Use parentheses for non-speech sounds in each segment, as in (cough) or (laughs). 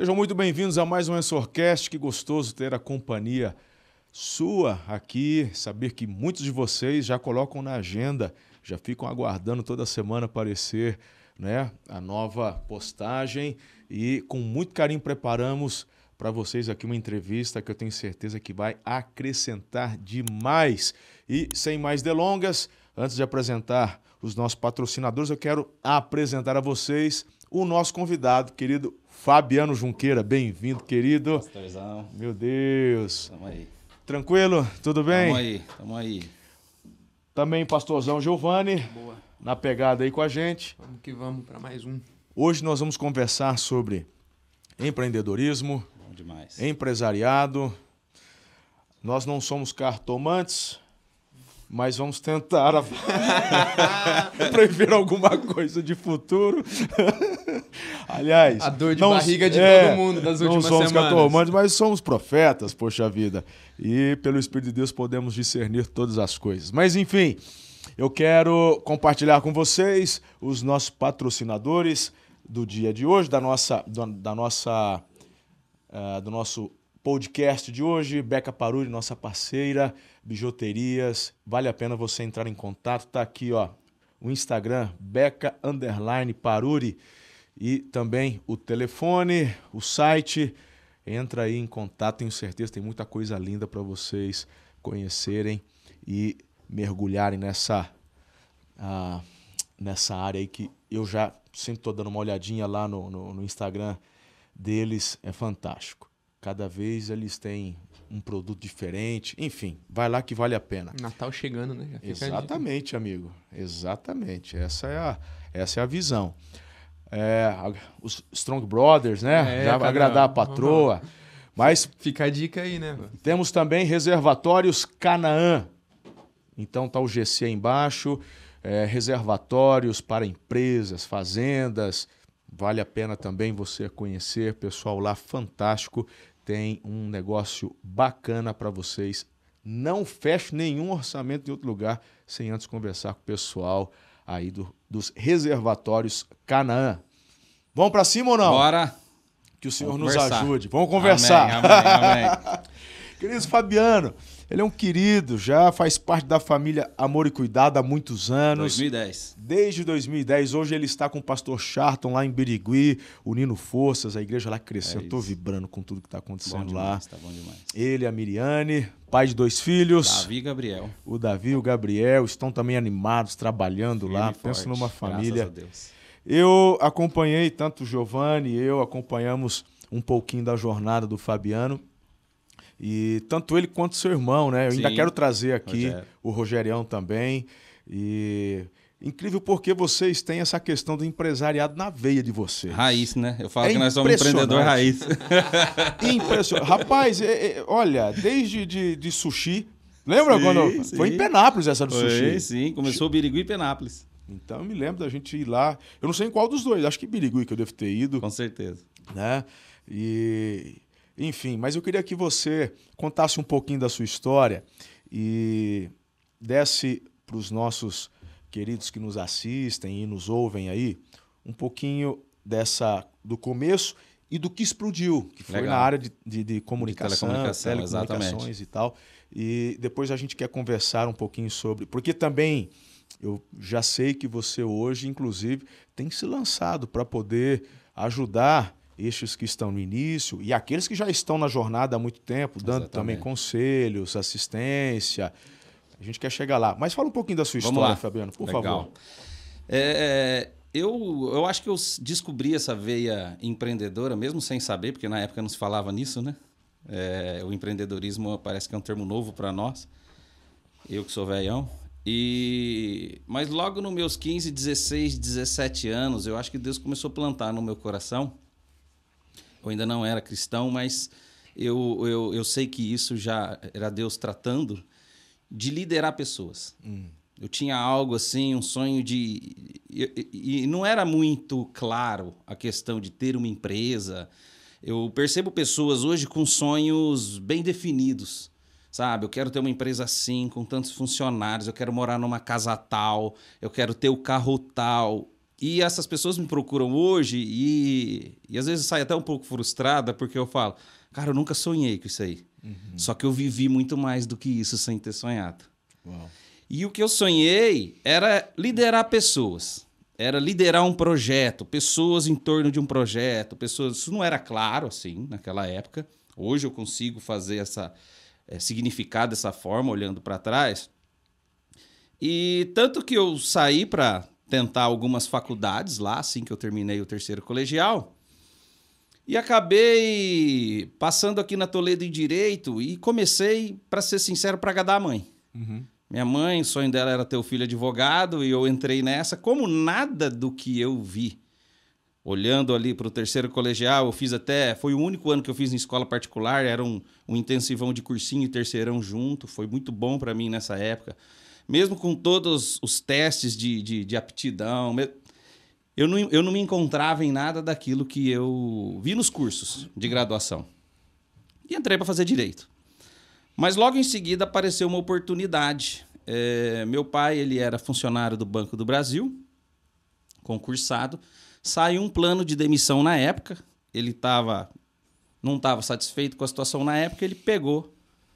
Sejam muito bem-vindos a mais um Ensorcast. Que gostoso ter a companhia sua aqui. Saber que muitos de vocês já colocam na agenda, já ficam aguardando toda semana aparecer né, a nova postagem e com muito carinho preparamos para vocês aqui uma entrevista que eu tenho certeza que vai acrescentar demais. E sem mais delongas, antes de apresentar os nossos patrocinadores, eu quero apresentar a vocês o nosso convidado, querido Fabiano Junqueira. Bem-vindo, querido. Pastorzão. Meu Deus. Tamo aí. Tranquilo? Tudo bem? Tamo aí, tamo aí. Também pastorzão Giovanni, Boa. na pegada aí com a gente. Vamos que vamos para mais um. Hoje nós vamos conversar sobre empreendedorismo, Bom demais. empresariado. Nós não somos cartomantes, mas vamos tentar (laughs) a- prever alguma coisa de futuro. (laughs) Aliás, A dor de não- barriga de é, todo mundo das não últimas somos semanas. cartomantes, mas somos profetas, poxa vida. E pelo Espírito de Deus podemos discernir todas as coisas. Mas enfim, eu quero compartilhar com vocês os nossos patrocinadores do dia de hoje, da nossa, da, da nossa ah, do nosso podcast de hoje, Beca Paruri, nossa parceira, bijuterias. Vale a pena você entrar em contato. Tá aqui, ó, o Instagram, Beca Underline Paruri. E também o telefone, o site. Entra aí em contato, tenho certeza, tem muita coisa linda para vocês conhecerem e mergulharem nessa, ah, nessa área aí que eu já sempre estou dando uma olhadinha lá no, no, no Instagram deles, é fantástico. Cada vez eles têm um produto diferente, enfim, vai lá que vale a pena. Natal chegando, né? Exatamente, amigo. Exatamente. Essa é a, essa é a visão. É, os Strong Brothers, né? É, Já cada- agradar a patroa. Mas Fica a dica aí, né? temos também reservatórios Canaã. Então tá o GC aí embaixo. é, reservatórios para empresas, fazendas. Vale a pena também você conhecer. Pessoal lá fantástico. Tem um negócio bacana para vocês. Não feche nenhum orçamento em outro lugar sem antes conversar com o pessoal aí do- dos reservatórios Canaã. Vamos para cima ou não? Bora. Que o Senhor Vamos nos conversar. ajude. Vamos conversar. Amém, amém, amém. (laughs) Querido Fabiano, ele é um querido, já faz parte da família Amor e Cuidado há muitos anos. 2010. Desde 2010, hoje ele está com o pastor Charton lá em Birigui, unindo forças, a igreja lá cresceu. É Estou vibrando com tudo que está acontecendo lá. demais, tá bom demais. Ele, a Miriane, pai de dois filhos. Davi e Gabriel. O Davi e o Gabriel estão também animados, trabalhando lá. Pensa numa graças família. a Deus. Eu acompanhei, tanto o Giovanni e eu acompanhamos um pouquinho da jornada do Fabiano. E tanto ele quanto seu irmão, né? Eu ainda Sim, quero trazer aqui Rogério. o Rogerião também. E incrível porque vocês têm essa questão do empresariado na veia de vocês. Raiz, né? Eu falo É que nós somos empreendedor raiz. (laughs) Impressionante. Rapaz, é- é- olha, desde de, de sushi. Lembra Sim, quando. sim. Foi em Penápolis essa do Foi, sushi. sim. Começou o Birigui e Penápolis. Então eu me lembro da gente ir lá. Eu não sei em qual dos dois, acho que Birigui que eu devo ter ido. Com certeza. né? E enfim, mas eu queria que você contasse um pouquinho da sua história e desse para os nossos queridos que nos assistem e nos ouvem aí um pouquinho dessa do começo e do que explodiu, que foi Legal. na área de, de, de comunicação, telecomunicação, telecomunicações exatamente. e tal. E depois a gente quer conversar um pouquinho sobre, porque também eu já sei que você hoje, inclusive, tem se lançado para poder ajudar estes que estão no início e aqueles que já estão na jornada há muito tempo, dando Exatamente. também conselhos, assistência. A gente quer chegar lá. Mas fala um pouquinho da sua Vamos história, lá. Fabiano, por Legal. favor. É, eu, eu acho que eu descobri essa veia empreendedora, mesmo sem saber, porque na época não se falava nisso, né? É, o empreendedorismo parece que é um termo novo para nós. Eu que sou velhão. E... Mas logo nos meus 15, 16, 17 anos, eu acho que Deus começou a plantar no meu coração. Eu ainda não era cristão, mas eu, eu, eu sei que isso já era Deus tratando de liderar pessoas. Eu tinha algo assim, um sonho de. E, e- e não era muito claro a questão de ter uma empresa. Eu percebo pessoas hoje com sonhos bem definidos. Sabe, eu quero ter uma empresa assim, com tantos funcionários, eu quero morar numa casa tal, eu quero ter o carro tal. E essas pessoas me procuram hoje e, e às vezes sai até um pouco frustrada porque eu falo, cara, eu nunca sonhei com isso aí. Só que eu vivi muito mais do que isso sem ter sonhado. Uau. E o que eu sonhei era liderar pessoas. Era liderar um projeto, pessoas em torno de um projeto, pessoas. Isso não era claro assim naquela época. Hoje eu consigo fazer essa é, significar dessa forma, olhando para trás. E tanto que eu saí para tentar algumas faculdades lá, assim que eu terminei o terceiro colegial. E acabei passando aqui na Toledo em Direito e comecei, para ser sincero, para agradar a mãe. Uhum. Minha mãe, o sonho dela era ter o filho advogado e eu entrei nessa. Como nada do que eu vi, olhando ali para o terceiro colegial, eu fiz até. Foi o único ano que eu fiz em escola particular, era um, um intensivão de cursinho e terceirão junto. Foi muito bom para mim nessa época. Mesmo com todos os testes de, de, de aptidão, eu não, eu não me encontrava em nada daquilo que eu vi nos cursos de graduação. E entrei para fazer direito. Mas logo em seguida apareceu uma oportunidade. É, meu pai ele era funcionário do Banco do Brasil, concursado. Saiu um plano de demissão na época. Ele tava, não estava satisfeito com a situação na época. Ele pegou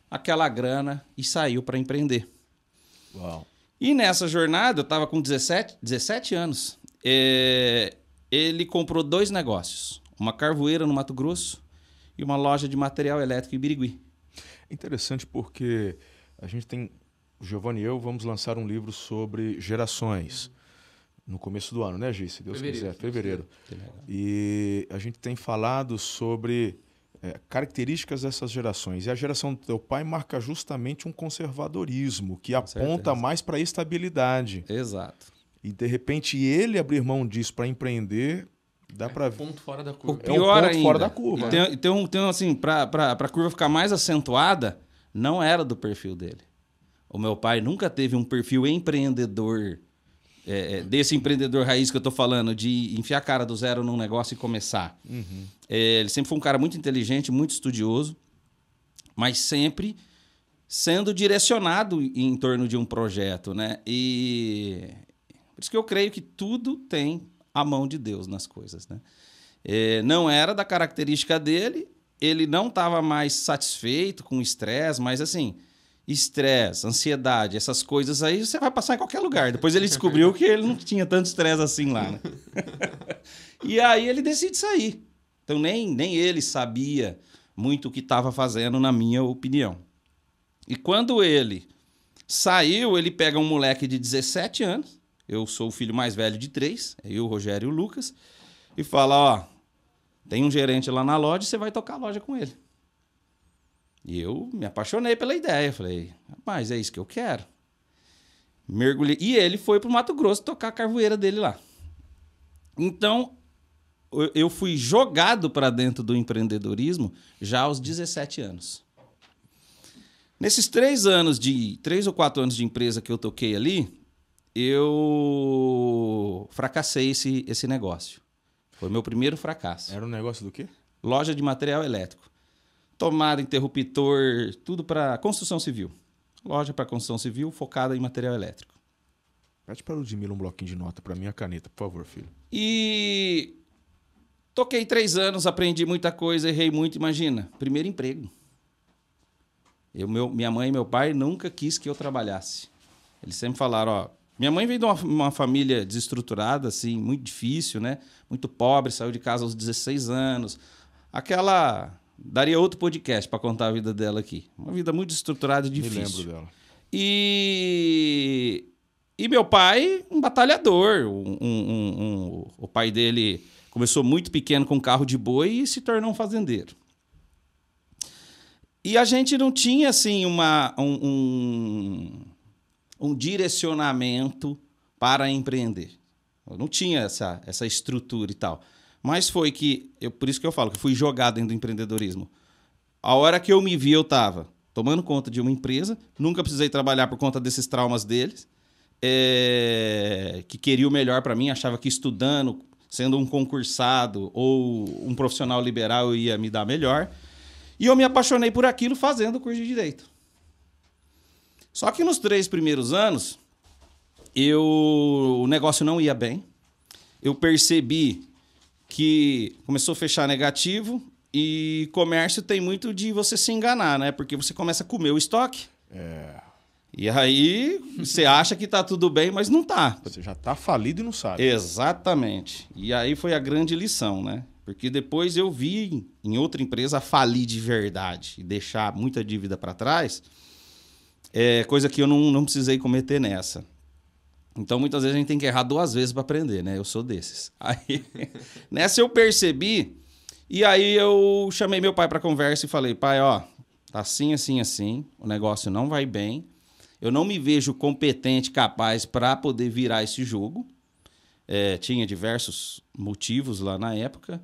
aquela grana e saiu para empreender. Uau. E nessa jornada, eu estava com 17, 17 anos. é, ele comprou dois negócios: uma carvoeira no Mato Grosso e uma loja de material elétrico em Birigui. Interessante porque a gente tem, o Giovanni e eu vamos lançar um livro sobre gerações no começo do ano, né, Gi? Se Deus Fevereiro, quiser, se fevereiro. E a gente tem falado sobre é, características dessas gerações. E a geração do teu pai marca justamente um conservadorismo que aponta certeza. mais para a estabilidade. Exato. E de repente ele abrir mão disso para empreender, dá para ver. Ponto fora da O curva. É um pior ponto ainda, fora da curva, E tem, tem um, tem um, assim, para a curva ficar mais acentuada, não era do perfil dele. O meu pai nunca teve um perfil empreendedor, é, é, desse empreendedor raiz que eu tô falando, de enfiar a cara do zero num negócio e começar. É, ele sempre foi um cara muito inteligente, muito estudioso, mas sempre sendo direcionado em torno de um projeto, né? E por isso que eu creio que tudo tem a mão de Deus nas coisas, né? É, não era da característica dele, ele não estava mais satisfeito com o estresse, mas assim, estresse, ansiedade, essas coisas aí você vai passar em qualquer lugar. Depois ele descobriu que ele não tinha tanto estresse assim lá, né? (laughs) e aí ele decide sair. Então nem, nem ele sabia muito o que estava fazendo, na minha opinião. E quando ele saiu, ele pega um moleque de 17 anos, eu sou o filho mais velho de três, é eu, o Rogério e o Lucas, e fala, ó, tem um gerente lá na loja, você vai tocar a loja com ele. E eu me apaixonei pela ideia, falei, rapaz, é isso que eu quero. Mergulhei. E ele foi pro Mato Grosso tocar a carvoeira dele lá. Então, eu- fui jogado para dentro do empreendedorismo já aos 17 anos. Nesses três anos de. três ou quatro anos de empresa que eu toquei ali, eu fracassei esse, esse negócio. Foi meu primeiro fracasso. Era um negócio do quê? Loja de material elétrico. Tomada, interruptor, tudo para construção civil. Loja para construção civil focada em material elétrico. Pede para o Ludmilla um bloquinho de nota para minha caneta, por favor, filho. E toquei três anos, aprendi muita coisa, errei muito. Imagina, primeiro emprego. Eu, meu, minha mãe e meu pai nunca quis que eu trabalhasse. Eles sempre falaram, ó. Minha mãe veio de uma, uma família desestruturada, assim, muito difícil, né? Muito pobre, saiu de casa aos 16 anos. Aquela. Daria outro podcast para contar a vida dela aqui. Uma vida muito estruturada e Me difícil. lembro dela. E, e meu pai, um batalhador. Um, um- um- o pai dele começou muito pequeno com um carro de boi e se tornou um fazendeiro. E a gente não tinha, assim, uma, um, um, um direcionamento para empreender. Eu não tinha essa, essa estrutura e tal. Mas foi que, eu, por isso que eu falo, que fui jogado dentro do empreendedorismo. A hora que eu me vi, eu estava tomando conta de uma empresa, nunca precisei trabalhar por conta desses traumas deles, é, que queria o melhor para mim, achava que estudando, sendo um concursado ou um profissional liberal eu ia me dar melhor. E eu me apaixonei por aquilo fazendo o curso de direito. Só que nos três primeiros anos, eu o negócio não ia bem. eu percebi que começou a fechar negativo e comércio tem muito de você se enganar, né? Porque você começa a comer o estoque. É. E aí você (laughs) acha que tá tudo bem, mas não tá. Você já tá falido e não sabe. Exatamente. E aí foi a grande lição, né? Porque depois eu vi em outra empresa falir de verdade e deixar muita dívida para trás, é coisa que eu não, não precisei cometer nessa. Então muitas vezes a gente tem que errar duas vezes para aprender, né? Eu sou desses. (laughs) Aí nessa eu percebi e aí eu chamei meu pai para conversa e falei: "Pai, ó, tá assim, assim, assim, o negócio não vai bem. Eu não me vejo competente, capaz para poder virar esse jogo. É, tinha diversos motivos lá na época.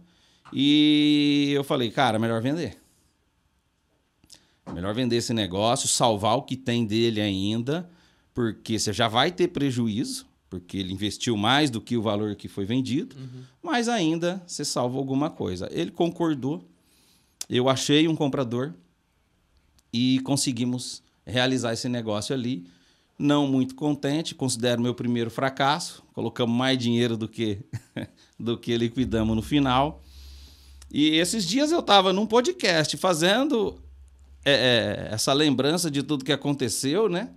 E eu falei, cara, melhor vender. Melhor vender esse negócio, salvar o que tem dele ainda, porque você já vai ter prejuízo, porque ele investiu mais do que o valor que foi vendido, uhum. mas ainda você salva alguma coisa. Ele concordou, eu achei um comprador e conseguimos realizar esse negócio ali. Não muito contente, considero meu primeiro fracasso. Colocamos mais dinheiro do que, (laughs) do que liquidamos no final. E esses dias eu estava num podcast fazendo é, é, essa lembrança de tudo que aconteceu, né?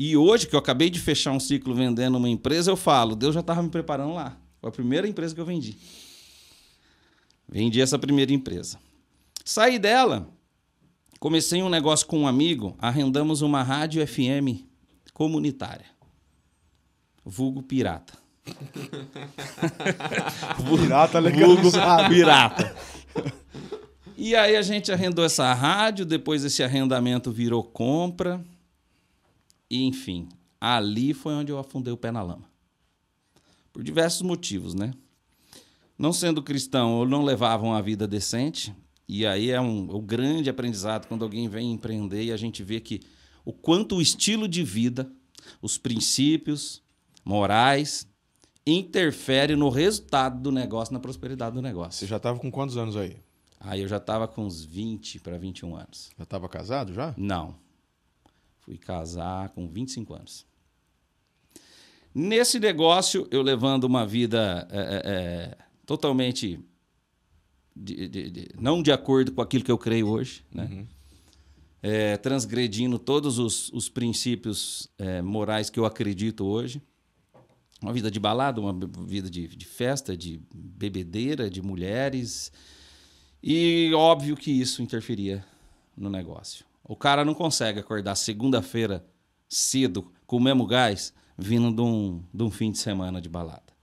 E hoje, que eu acabei de fechar um ciclo vendendo uma empresa, eu falo, Deus já estava me preparando lá. Foi a primeira empresa que eu vendi. Vendi essa primeira empresa. Saí dela, comecei um negócio com um amigo, arrendamos uma rádio FM comunitária. Vulgo pirata. (laughs) pirata legalizado. Vulgo pirata. E aí a gente arrendou essa rádio, depois esse arrendamento virou compra. E, enfim, ali foi onde eu afundei o pé na lama. Por diversos motivos, né? Não sendo cristão, eu não levava uma vida decente. E aí é um, o grande aprendizado quando alguém vem empreender e a gente vê que o quanto o estilo de vida, os princípios morais, interfere no resultado do negócio, na prosperidade do negócio. Você já estava com quantos anos aí? Aí eu já estava com uns 20 para 21 anos. Já estava casado já? Não. Fui casar com 25 anos. Nesse negócio, eu levando uma vida é, é, totalmente de, de, de, não de acordo com aquilo que eu creio hoje, né? Uhum. É, transgredindo todos os, os princípios morais que eu acredito hoje. Uma vida de balada, uma vida de, de festa, de bebedeira, de mulheres. E óbvio que isso interferia no negócio. O cara não consegue acordar segunda-feira cedo com o mesmo gás vindo de um, de um fim de semana de balada.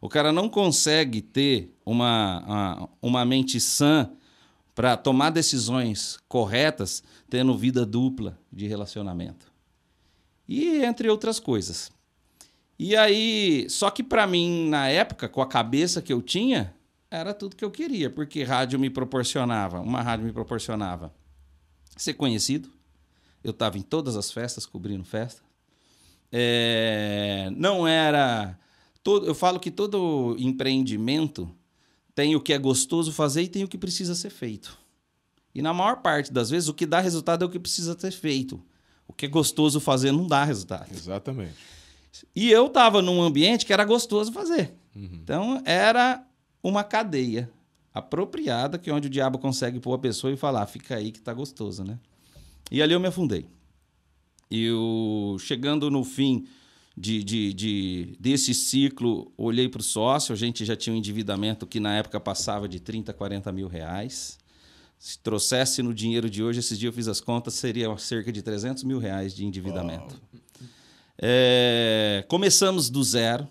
O cara não consegue ter uma, uma mente sã para tomar decisões corretas tendo vida dupla de relacionamento. E entre outras coisas. E aí, só que para mim, na época, com a cabeça que eu tinha, era tudo que eu queria, porque rádio me proporcionava, uma rádio me proporcionava ser conhecido. Eu estava em todas as festas, cobrindo festa. É, não era. Todo, eu falo que todo empreendimento tem o que é gostoso fazer e tem o que precisa ser feito. E na maior parte das vezes, o que dá resultado é o que precisa ser feito. O que é gostoso fazer não dá resultado. Exatamente. E eu estava num ambiente que era gostoso fazer. Uhum. Então, era uma cadeia apropriada, que é onde o diabo consegue pôr a pessoa e falar, fica aí que tá gostoso, né? E ali eu me afundei. E eu, chegando no fim de, de, de desse ciclo, olhei para o sócio, a gente já tinha um endividamento que na época passava de 30, 40 mil reais. Se trouxesse no dinheiro de hoje, esses dias eu fiz as contas, seria cerca de 300 mil reais de endividamento. É, começamos do zero.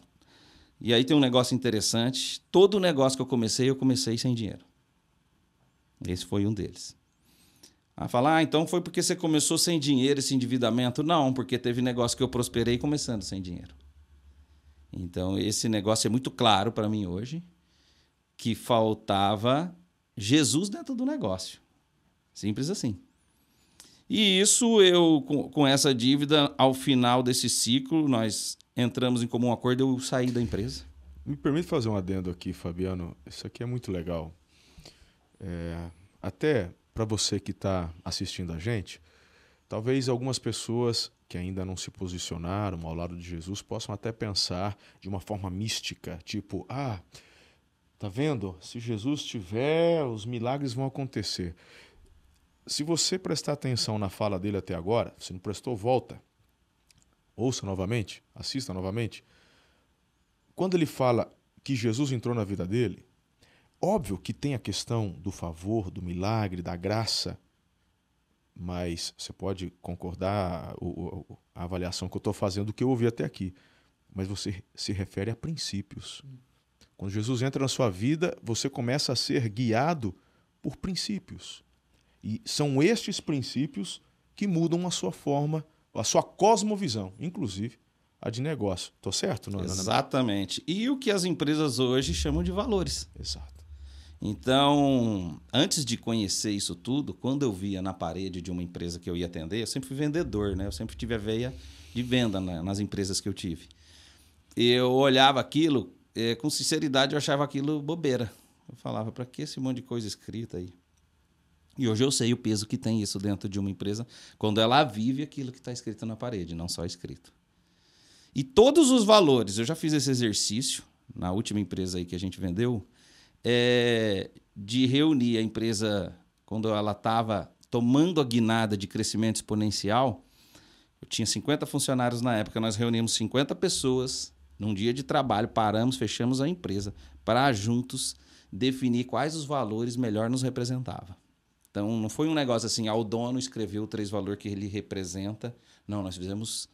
E aí tem um negócio interessante. Todo negócio que eu comecei, eu comecei sem dinheiro. Esse foi um deles. A falar, ah, então foi porque você começou sem dinheiro esse endividamento? Não, porque teve negócio que eu prosperei começando sem dinheiro. Então, esse negócio é muito claro para mim hoje que faltava Jesus dentro do negócio. Simples assim. E isso eu, com essa dívida, ao final desse ciclo, nós entramos em comum acordo, eu saí da empresa. Me permite fazer um adendo aqui, Fabiano. Isso aqui é muito legal. É, até para você que está assistindo a gente, Talvez algumas pessoas que ainda não se posicionaram ao lado de Jesus possam até pensar de uma forma mística, tipo, ah, tá vendo? Se Jesus tiver, os milagres vão acontecer. Se você prestar atenção na fala dele até agora, se não prestou, volta. Ouça novamente, assista novamente. Quando ele fala que Jesus entrou na vida dele, óbvio que tem a questão do favor, do milagre, da graça, mas você pode concordar a avaliação que eu estou fazendo do que eu ouvi até aqui, mas você se refere a princípios. Quando Jesus entra na sua vida, você começa a ser guiado por princípios. E são estes princípios que mudam a sua forma, a sua cosmovisão, inclusive a de negócio. Estou certo? Não, Exatamente. E o que as empresas hoje chamam de valores. Exato. Então, antes de conhecer isso tudo, quando eu via na parede de uma empresa que eu ia atender, eu sempre fui vendedor, né? Eu sempre tive a veia de venda nas empresas que eu tive. Eu olhava aquilo, eh, com sinceridade, eu achava aquilo bobeira. Eu falava, para que esse monte de coisa escrita aí? E hoje eu sei o peso que tem isso dentro de uma empresa quando ela vive aquilo que está escrito na parede, não só escrito. E todos os valores, eu já fiz esse exercício na última empresa aí que a gente vendeu, é, de reunir a empresa quando ela estava tomando a guinada de crescimento exponencial. Eu tinha 50 funcionários na época, nós reunimos 50 pessoas num dia de trabalho, paramos, fechamos a empresa para juntos definir quais os valores melhor nos representava. Então não foi um negócio assim, ah, o dono escreveu três valores que ele representa. Não, nós fizemos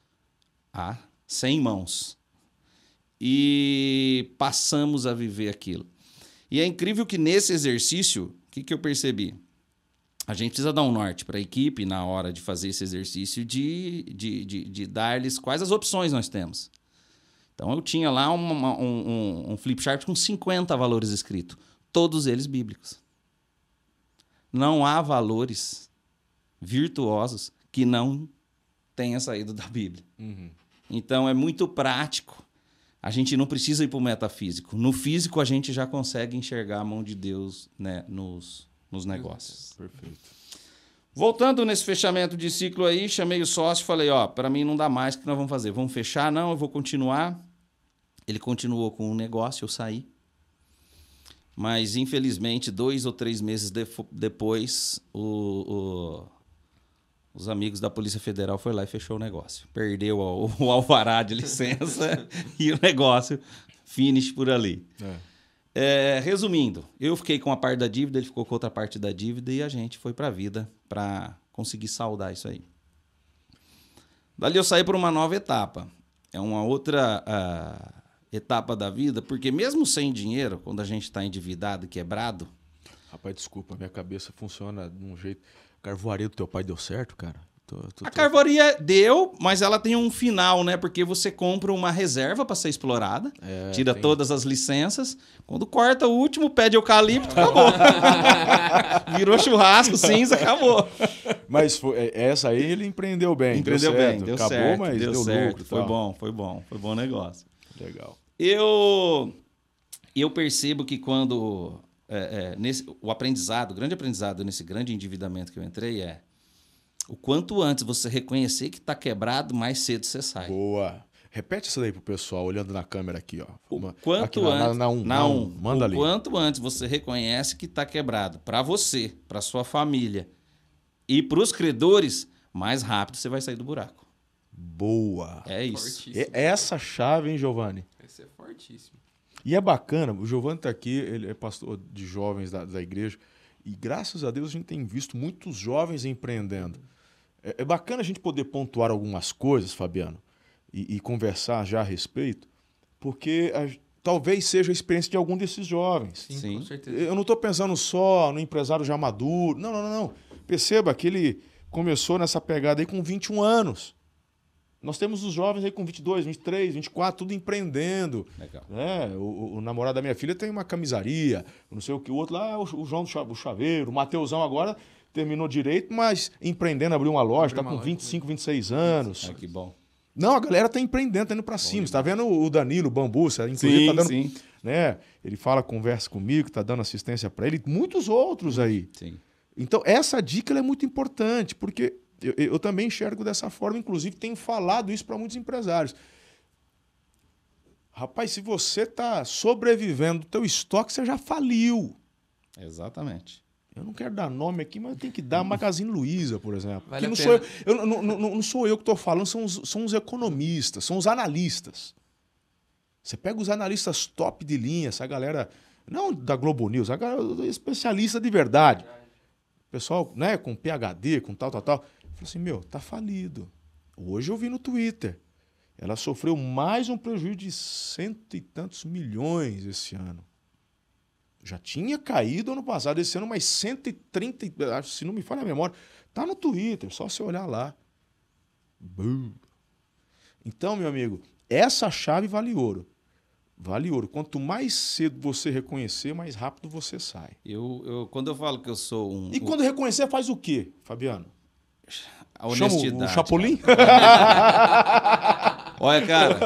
a 100 mãos. E passamos a viver aquilo. E é incrível que nesse exercício, o que, que eu percebi? A gente precisa dar um norte para a equipe na hora de fazer esse exercício de, de, de, de dar-lhes quais as opções nós temos. Então eu tinha lá uma, um, um, um flip chart com 50 valores escritos, todos eles bíblicos. Não há valores virtuosos que não tenha saído da Bíblia. Uhum. Então é muito prático a gente não precisa ir para o metafísico. No físico, a gente já consegue enxergar a mão de Deus né, nos, nos negócios. Perfeito. Voltando nesse fechamento de ciclo aí, chamei o sócio e falei: Ó, para mim não dá mais, o que nós vamos fazer? Vamos fechar? Não, eu vou continuar. Ele continuou com o negócio, eu saí. Mas, infelizmente, dois ou três meses de depois, o, o os amigos da Polícia Federal foi lá e fechou o negócio. Perdeu o, o alvará de licença (laughs) (laughs) e o negócio finish por ali. É. É, resumindo, eu fiquei com a parte da dívida, ele ficou com outra parte da dívida e a gente foi para a vida para conseguir saldar isso aí. Dali eu saí para uma nova etapa. É uma outra uh, etapa da vida, porque mesmo sem dinheiro, quando a gente está endividado, quebrado. Rapaz, desculpa, minha cabeça funciona de um jeito. Carvoaria do teu pai deu certo, cara? Tô, tô, a carvoaria deu, mas ela tem um final, né? Porque você compra uma reserva para ser explorada, é, tira tem... todas as licenças. Quando corta o último pé de eucalipto, (laughs) acabou. Virou churrasco, cinza, acabou. Mas foi, é, essa aí ele empreendeu bem. Empreendeu deu bem, deu acabou, certo. mas deu, deu certo. lucro. Foi bom, foi bom, foi bom negócio. Legal. Eu, eu percebo que quando é, é, nesse, o aprendizado, o grande aprendizado nesse grande endividamento que eu entrei é o quanto antes você reconhecer que está quebrado, mais cedo você sai. Boa. Repete isso daí pro pessoal, olhando na câmera aqui, ó. O quanto aqui, antes, na, na, um, na, um, manda o ali. quanto antes você reconhece que está quebrado, para você, para sua família e para os credores, mais rápido você vai sair do buraco. Boa. É isso. É essa chave, hein, Giovanni? Esse é fortíssimo. E é bacana, o Giovanni está aqui, ele é pastor de jovens da, da, igreja, e graças a Deus a gente tem visto muitos jovens empreendendo. É, é bacana a gente poder pontuar algumas coisas, Fabiano, e, e conversar já a respeito, porque a, talvez seja a experiência de algum desses jovens. Sim, Sim. com certeza. Eu não estou pensando só no empresário já maduro. Não, não, não, não. Perceba que ele começou nessa pegada aí com 21 anos. Nós temos os jovens aí com 22, 23, 24, tudo empreendendo. Legal. Né? O, o, namorado da minha filha tem uma camisaria, não sei o que, o outro lá é o, o João do Chaveiro, o Mateusão agora terminou direito, mas empreendendo, abriu uma loja, está com 25, 26 anos. É, que bom. Não, a galera tá empreendendo, tá indo para cima. Você tá vendo o Danilo, o Bambu, você, inclusive sim, tá dando, sim. né? Ele fala, conversa comigo, tá dando assistência para ele, muitos outros aí. Sim. Então, essa dica é muito importante, porque Eu, eu também enxergo dessa forma, inclusive tenho falado isso para muitos empresários. Rapaz, se você está sobrevivendo do teu estoque, você já faliu. Exatamente. Eu não quero dar nome aqui, mas eu tenho que dar Magazine Luiza, por exemplo. Vale Que não, sou eu, eu- não, não- não- não sou eu que estou falando, são os, são os economistas, são os analistas. Você pega os analistas top de linha, essa galera, não da Globo News, a galera especialista de verdade. Pessoal, né, com PhD, com tal, tal, tal. Falei assim, meu, tá falido. Hoje eu vi no Twitter. Ela sofreu mais um prejuízo de cento e tantos milhões esse ano. Já tinha caído ano passado, esse ano mais 130, e- acho, se não me falha a memória. Tá no Twitter, só você olhar lá. Bum. Então, meu amigo, essa chave vale ouro. Vale ouro. Quanto mais cedo você reconhecer, mais rápido você sai. Eu, eu, quando eu falo que eu sou um. E quando reconhecer, faz o quê, Fabiano? A Chama o- honestidade. o Chapolin? (laughs) Olha, cara,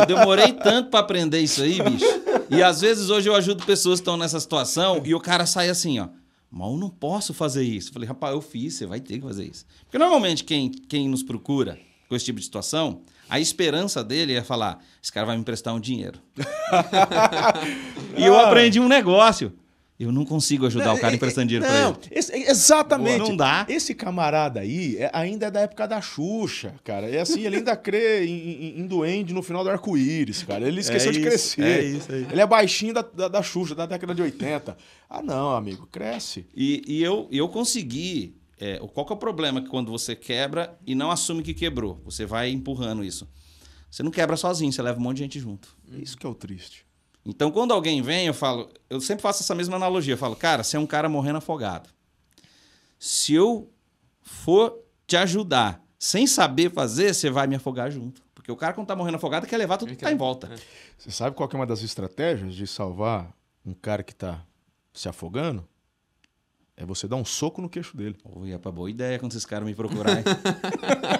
eu demorei tanto pra aprender isso aí, bicho. E às vezes hoje eu ajudo pessoas que estão nessa situação e o cara sai assim, ó. Mas eu não posso fazer isso. Eu falei, rapaz, eu fiz, você vai ter que fazer isso. Porque normalmente quem, quem nos procura com esse tipo de situação, a esperança dele é falar: esse cara vai me emprestar um dinheiro. (laughs) e eu Ah. aprendi um negócio. Eu não consigo ajudar o cara emprestando dinheiro Não, ele. esse- exatamente. Boa, não dá. Esse camarada aí é- ainda é da época da Xuxa, cara. É assim, ele ainda crê em, em, em duende no final do arco-íris, cara. Ele esqueceu de isso, crescer. é isso aí. Ele é baixinho da, da, da Xuxa, da década de 80. Ah, não, amigo, cresce. E, e eu, eu consegui. é, qual que é o problema que quando você quebra e não assume que quebrou? Você vai empurrando isso. Você não quebra sozinho, você leva um monte de gente junto. Isso que é o triste. Então, quando alguém vem, eu falo. Eu sempre faço essa mesma analogia. Eu falo, cara, você é um cara morrendo afogado. Se eu for te ajudar sem saber fazer, você vai me afogar junto. Porque o cara, quando tá morrendo afogado, quer levar tudo que tá em volta. é. Você sabe qual é uma das estratégias de salvar um cara que tá se afogando? É você dar um soco no queixo dele. Oi, é pra boa ideia quando esses caras me procurarem.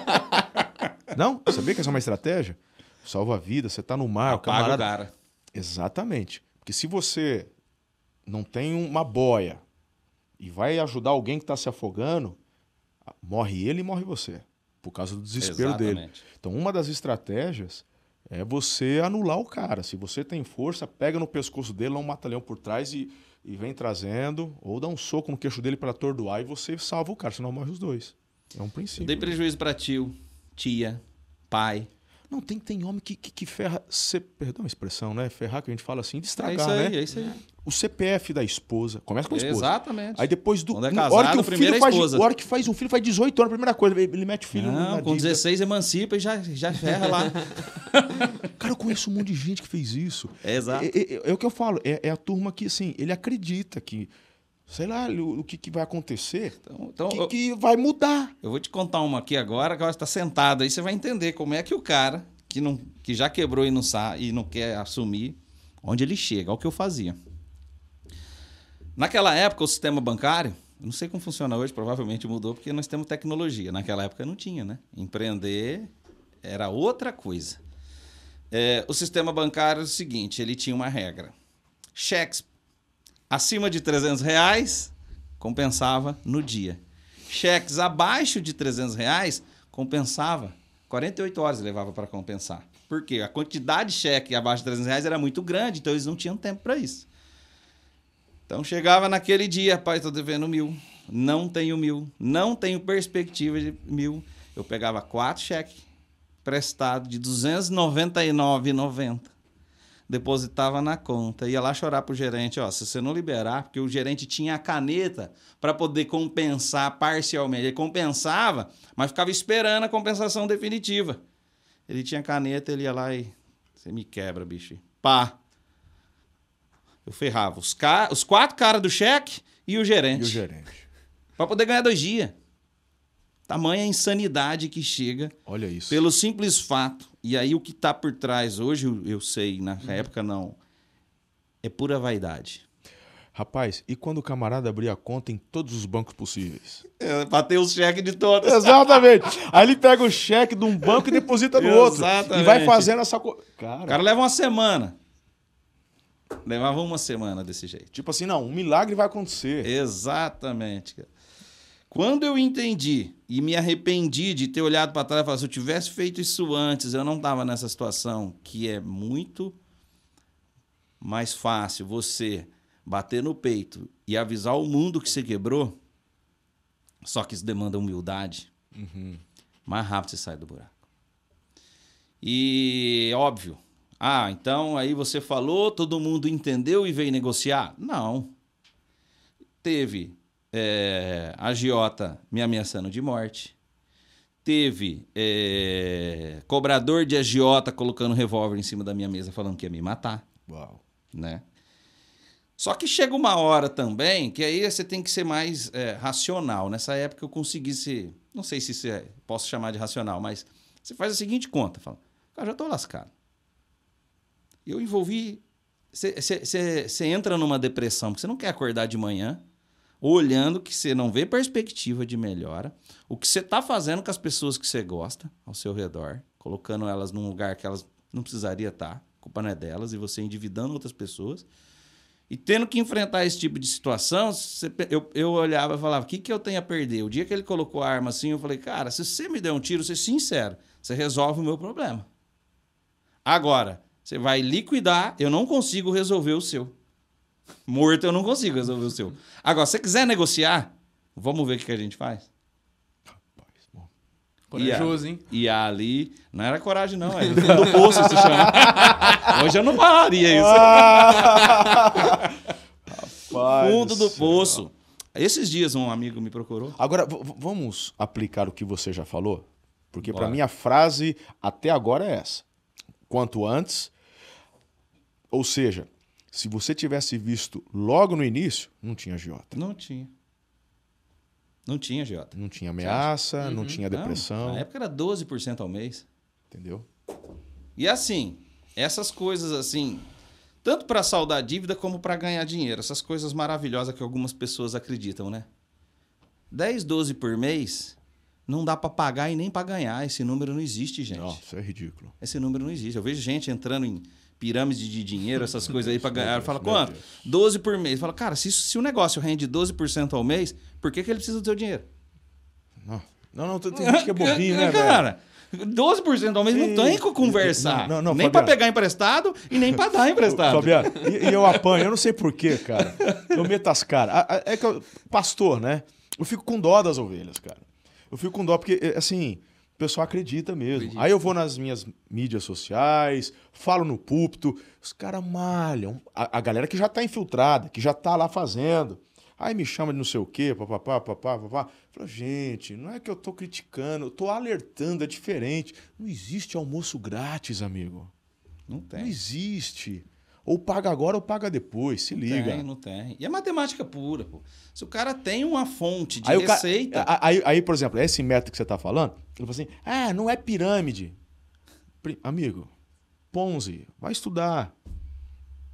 (laughs) Não? Sabia que essa é uma estratégia? Salva a vida, você tá no mar, o Apaga o camarada. cara. Exatamente. Porque se você não tem uma boia e vai ajudar alguém que está se afogando, morre ele e morre você. Por causa do desespero dele. Exatamente. Então, uma das estratégias é você anular o cara. Se você tem força, pega no pescoço dele, dá um mata-leão por trás e, e vem trazendo, ou dá um soco no queixo dele para atordoar e você salva o cara, senão morre os dois. É um Eu princípio. dei prejuízo pra tio, tia, pai. Não, tem, tem homem que, que, que ferra. C- perdão a expressão, né? Ferrar, que a gente fala assim, de É estragar, isso aí, né? é isso aí. O CPF da esposa. Começa com a esposa. Exatamente. Aí depois do. Quando é casado, hora que o filho é faz, esposa. hora que faz um filho, faz 18 anos, a primeira coisa, ele mete o filho Não, com dívida. 16 emancipa e já, já ferra lá. (laughs) Cara, eu conheço um monte de gente que fez isso. É exato. É, é- é o que eu falo, é, é a turma que, assim, ele acredita que, sei lá, o, o que, que vai acontecer, Então, então, que, eu, que vai mudar. eu vou te contar uma aqui agora, que você está sentado aí, você vai entender como é que o cara que, não, que já quebrou e não sabe e não quer assumir, onde ele chega. Olha o que eu fazia. Naquela época, o sistema bancário, não sei como funciona hoje, provavelmente mudou, porque nós temos tecnologia. Naquela época não tinha, né? Empreender era outra coisa. É, o sistema bancário é o seguinte, ele tinha uma regra. Cheques acima de 300 reais compensava no dia. Cheques abaixo de 300 reais compensava 48 horas levava para compensar. Por quê? A quantidade de cheque abaixo de 300 reais era muito grande, então eles não tinham tempo para isso. Então chegava naquele dia, pai, estou devendo mil, não tenho mil, não tenho perspectiva de mil. Eu pegava quatro cheques prestados de R$ 299,90 depositava na conta, ia lá chorar pro gerente, ó, se você não liberar, porque o gerente tinha a caneta para poder compensar parcialmente. Ele compensava, mas ficava esperando a compensação definitiva. Ele tinha caneta, ele ia lá e você me quebra, bicho. Pá. Eu ferrava os, ca... os quatro caras do cheque e o gerente. E o gerente. Para poder ganhar dois dias. Tamanha insanidade que chega Olha isso. pelo simples fato. E aí o que está por trás hoje, eu- sei, na época não, é pura vaidade. Rapaz, e quando o camarada abria a conta em todos os bancos possíveis? É, Bater os cheques de todos. Exatamente. Aí ele pega o cheque de um banco e deposita no outro. E Exatamente. vai fazendo essa coisa. O Cara, cara leva uma semana. Levava uma semana desse jeito. tipo assim, não, um milagre vai acontecer. Exatamente. cara. Quando eu entendi e me arrependi de ter olhado para trás e falado, se eu tivesse feito isso antes, eu não estava nessa situação, que é muito mais fácil você bater no peito e avisar o mundo que você quebrou, só que isso demanda humildade. Mais rápido você sai do buraco. E óbvio. Ah, então aí você falou, todo mundo entendeu e veio negociar? Não. Teve é, agiota me ameaçando de morte. Teve é, cobrador de agiota colocando revólver em cima da minha mesa falando que ia me matar Uau. né? Só que chega uma hora também que aí você tem que ser mais é, racional. Nessa época eu consegui ser, não sei se isso é, posso chamar de racional, mas você faz a seguinte conta, fala, cara, já tô lascado. Eu envolvi, você- entra numa depressão porque você não quer acordar de manhã olhando que você não vê perspectiva de melhora, o que você está fazendo com as pessoas que você gosta ao seu redor, colocando elas num lugar que elas não precisariam estar, a culpa não é delas, e você endividando outras pessoas. E tendo que enfrentar esse tipo de situação, você eu, eu olhava e falava: o que, que eu tenho a perder? O dia que ele colocou a arma assim, eu falei: cara, se você me der um tiro, ser sincero, você resolve o meu problema. Agora, você vai liquidar, eu não consigo resolver o seu. Morto, eu não consigo resolver o seu. Agora, se você quiser negociar, vamos ver o que, que a gente faz. Corajoso, E a- hein? E ali, não era coragem, não, é no (laughs) fundo do poço se chama. Hoje eu não falaria isso. Rapaz fundo do poço. Esses dias um amigo me procurou. Agora, vamos aplicar o que você já falou? Porque para mim a frase até agora é essa. Quanto antes. Ou seja, se você tivesse visto logo no início, não tinha agiota. Não tinha. Não tinha, Jota. Não tinha ameaça, não tinha Não, depressão. na época era 12% ao mês. Entendeu? E assim, essas coisas assim, tanto para saldar dívida como para ganhar dinheiro, essas coisas maravilhosas que algumas pessoas acreditam, né? 10, 12 por mês, não dá para pagar e nem para ganhar. Esse número não existe, gente. Não, isso é ridículo. Esse número não existe. Eu vejo gente entrando em pirâmide de dinheiro, essas coisas aí para (laughs) ganhar. Fala, quanto? Deus. 12 por mês. Fala, cara, se, se o negócio rende 12% ao mês, por que, que ele precisa do seu dinheiro? Não, não, não tem gente que é bobinho, né? (laughs) Cara, 12% ao mês não tem com conversar. Não, não, nem para pegar emprestado e nem para dar (laughs) emprestado. Fabiano, e, e eu apanho, eu não sei porquê, cara. Eu meto as caras. É que eu, pastor, né? Eu fico com dó das ovelhas, cara. Eu fico com dó porque, é, assim, o pessoal acredita mesmo. Acredita. Aí eu vou nas minhas mídias sociais, falo no púlpito, os caras malham. A, a galera que já tá infiltrada, que já tá lá fazendo. Aí me chama de não sei o quê, papapá, papapá, papapá. Fala, gente, não é que eu tô criticando, eu tô alertando, é diferente. Não existe almoço grátis, amigo. Não Não tem. existe. Ou paga agora ou paga depois, se liga. Tem, não tem. E é matemática pura, pô. Se o cara tem uma fonte de Aí, receita. aí, aí, por exemplo, esse método que você está falando, ele falou assim: ah, não é pirâmide. Amigo, Ponzi, vai estudar.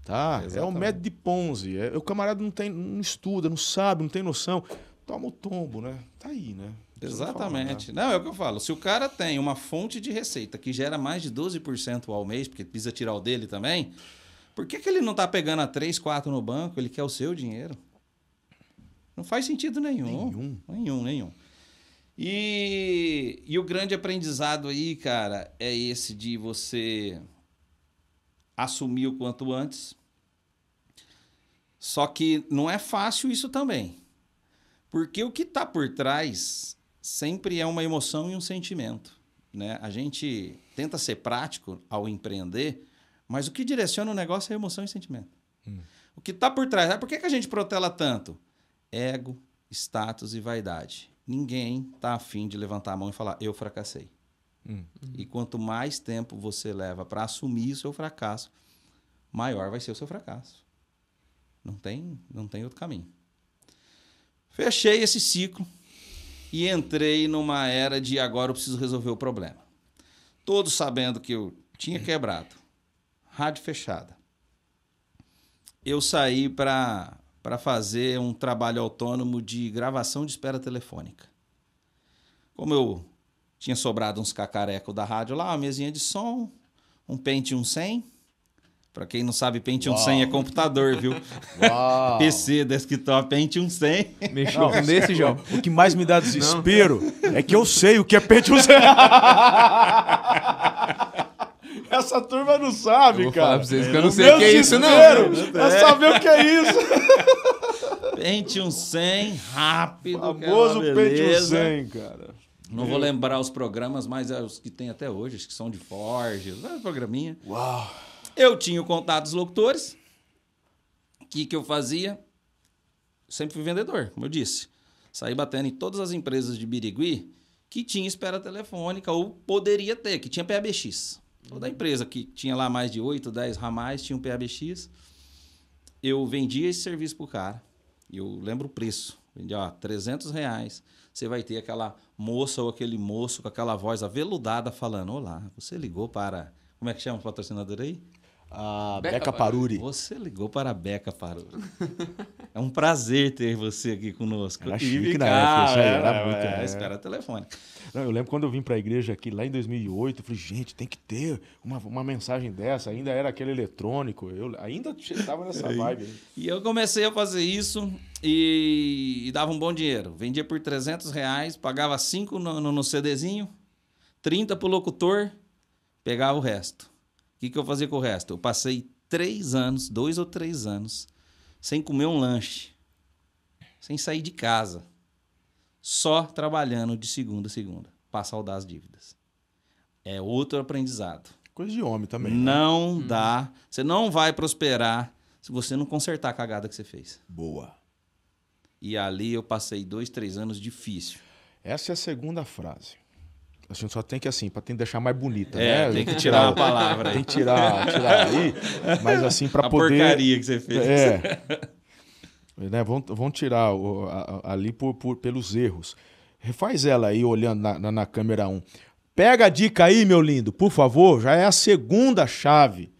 Tá? É o Exatamente. método de Ponzi. É, o camarada não, tem, não estuda, não sabe, não tem noção. Toma o tombo, né? Tá aí, né? Exatamente. né? Não, é o que eu falo. Se o cara tem uma fonte de receita que gera mais de 12% ao mês, porque precisa tirar o dele também, por que, que ele não tá pegando a 3, 4 no banco? Ele quer o seu dinheiro. Não faz sentido nenhum. Nenhum. Nenhum, nenhum. E, e o grande aprendizado aí, cara, é esse de você assumir o quanto antes. Só que não é fácil isso também. Porque o que está por trás sempre é uma emoção e um sentimento. Né? A gente tenta ser prático ao empreender, mas o que direciona o negócio é emoção e sentimento. O que está por trás, ah, por que, que a gente protela tanto? Ego, status e vaidade. Ninguém está afim de levantar a mão e falar, eu fracassei. Hum. E quanto mais tempo você leva para assumir o seu fracasso, maior vai ser o seu fracasso. Não tem, não tem outro caminho. Fechei esse ciclo e entrei numa era de agora eu preciso resolver o problema. Todos sabendo que eu tinha quebrado, rádio fechada. Eu saí para para fazer um trabalho autônomo de gravação de espera telefônica. Como eu tinha sobrado uns cacarecos da rádio lá, uma mesinha de som, um Pentium 100, Pra quem não sabe, Pentium 100 é computador, viu? Uau. (laughs) PC, desktop, Pentium 100. Mexeu com desse, João? O que mais me dá desespero é que eu sei o que é Pentium 100. (laughs) Essa turma não sabe, Eu cara. pra vocês eu não O sei o que é isso, não. desespero É saber o que é isso. (laughs) Pentium 100, rápido. que é Famoso Pentium beleza. 100, cara. Não vou lembrar os programas, mas é os que tem até hoje, os que são de Forge, é um programinha. Uau. Eu tinha o contato dos locutores. O que, que eu fazia? Sempre fui vendedor, como eu disse. Saí batendo em todas as empresas de Birigui que tinha espera telefônica ou poderia ter, que tinha PABX. Toda empresa que tinha lá mais de 8, 10 ramais tinha um PABX. Eu vendia esse serviço pro cara. E eu lembro o preço. Vendia, ó, 300 reais. Você vai ter aquela moça ou aquele moço com aquela voz aveludada falando: Olá, você ligou para. Como é que chama o patrocinador aí? A Beca Beca Paruri. Você ligou para a Beca Paruri. é um prazer ter você aqui conosco. Era chique na época, isso aí é, era é, muito, é, é. Espera telefônica. Não, eu lembro quando eu vim pra igreja aqui lá em 2008, eu falei, gente, tem que ter uma, uma mensagem dessa. Ainda era aquele eletrônico. Eu ainda estava nessa vibe. aí. E eu comecei a fazer isso e, e dava um bom dinheiro. Vendia por 300 reais, pagava 5 no, no, no CDzinho, 30 pro locutor, pegava o resto. O que, que eu fazia com o resto? Eu passei três anos, dois ou três anos, sem comer um lanche, sem sair de casa, só trabalhando de segunda a segunda, para saldar as dívidas. É outro aprendizado. Coisa de homem também. né? Não dá. Você não vai prosperar se você não consertar a cagada que você fez. Boa. E ali eu passei dois, três anos difícil. Essa é a segunda frase. A gente só tem que, assim, que deixar mais bonita, É, né? tem que tirar uma palavra. Tem que tirar, tirar aí, mas assim, pra a poder... porcaria que você fez. É. (laughs) né, vão, vão tirar o- a- a- ali por, por- pelos erros. Refaz ela aí, olhando na, na, na câmera 1. Pega a dica aí, meu lindo, por favor. Já é a segunda chave.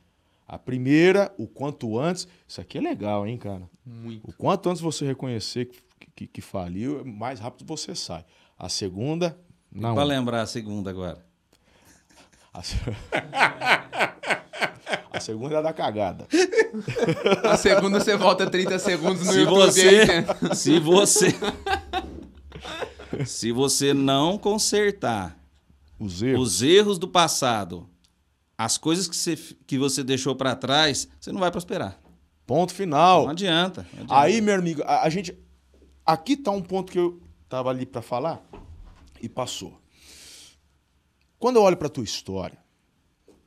A primeira, o quanto antes. Isso aqui é legal, hein, cara? Muito. O quanto antes você reconhecer que, que, que faliu, mais rápido você sai. A segunda, não. Pra lembrar a segunda agora. A, se- (laughs) a segunda é da cagada. A segunda você volta 30 segundos no Se YouTube você, aí, se você, (laughs) se você não consertar Os erros. os erros do passado, as coisas que você, que você deixou pra trás, você não vai prosperar. Ponto final. Não adianta. não adianta. Aí, meu amigo, a, a gente. Aqui tá um ponto que eu tava ali para falar e passou. Quando eu olho para tua história,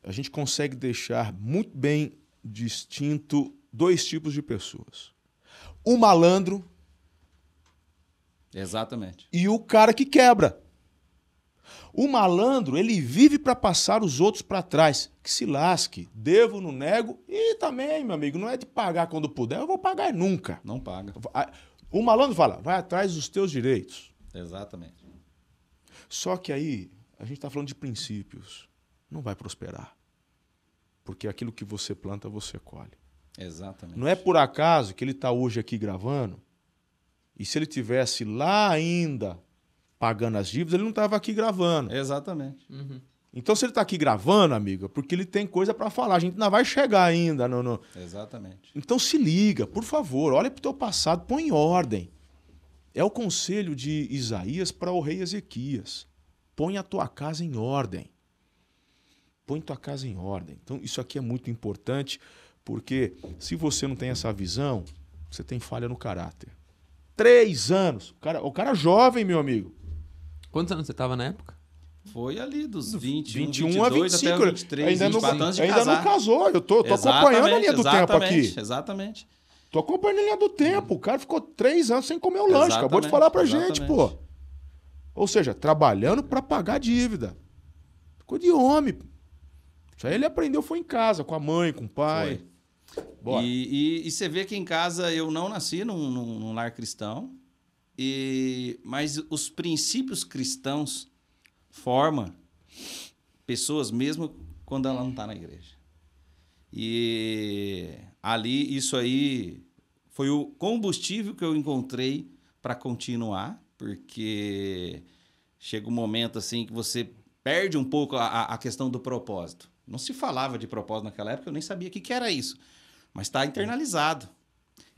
a gente consegue deixar muito bem distinto dois tipos de pessoas: o malandro Exatamente. e o cara que quebra. O malandro, ele vive para passar os outros para trás. Que se lasque, devo, não nego. E também, meu amigo, não é de pagar quando puder, eu vou pagar nunca. Não paga. O malandro fala, vai atrás dos teus direitos. Exatamente. Só que aí, a gente está falando de princípios. Não vai prosperar. Porque aquilo que você planta, você colhe. Exatamente. Não é por acaso que ele está hoje aqui gravando. E se ele tivesse lá ainda pagando as dívidas, ele não estava aqui gravando. Exatamente. Então, se ele está aqui gravando, amigo, é porque ele tem coisa para falar. A gente não vai chegar ainda. No, no- Exatamente. Então, se liga, por favor. Olha para o teu passado, põe em ordem. É o conselho de Isaías para o rei Ezequias. Põe a tua casa em ordem. Põe tua casa em ordem. Então, isso aqui é muito importante, porque se você não tem essa visão, você tem falha no caráter. Três anos. O cara, o cara jovem, meu amigo. Quantos anos você tava na época? Foi ali dos 21, 21 22 a 25. até os 23, ainda 24 não, anos de ainda casar. não casou. Eu tô, tô acompanhando a linha do tempo exatamente, aqui. Exatamente. Tô acompanhando a linha do tempo. O cara ficou três anos sem comer o lanche. Acabou de falar pra gente, exatamente. pô. Ou seja, trabalhando pra pagar a dívida. Ficou de homem. Isso aí ele aprendeu foi em casa, com a mãe, com o pai. E, e, e você vê que em casa eu não nasci num, num- num lar cristão, e, mas os princípios cristãos formam pessoas mesmo quando ela não está na igreja. E ali, isso aí foi o combustível que eu encontrei para continuar, porque chega um momento assim que você perde um pouco a, a- questão do propósito. Não se falava de propósito naquela época, eu nem sabia o que, que era isso. Mas está internalizado.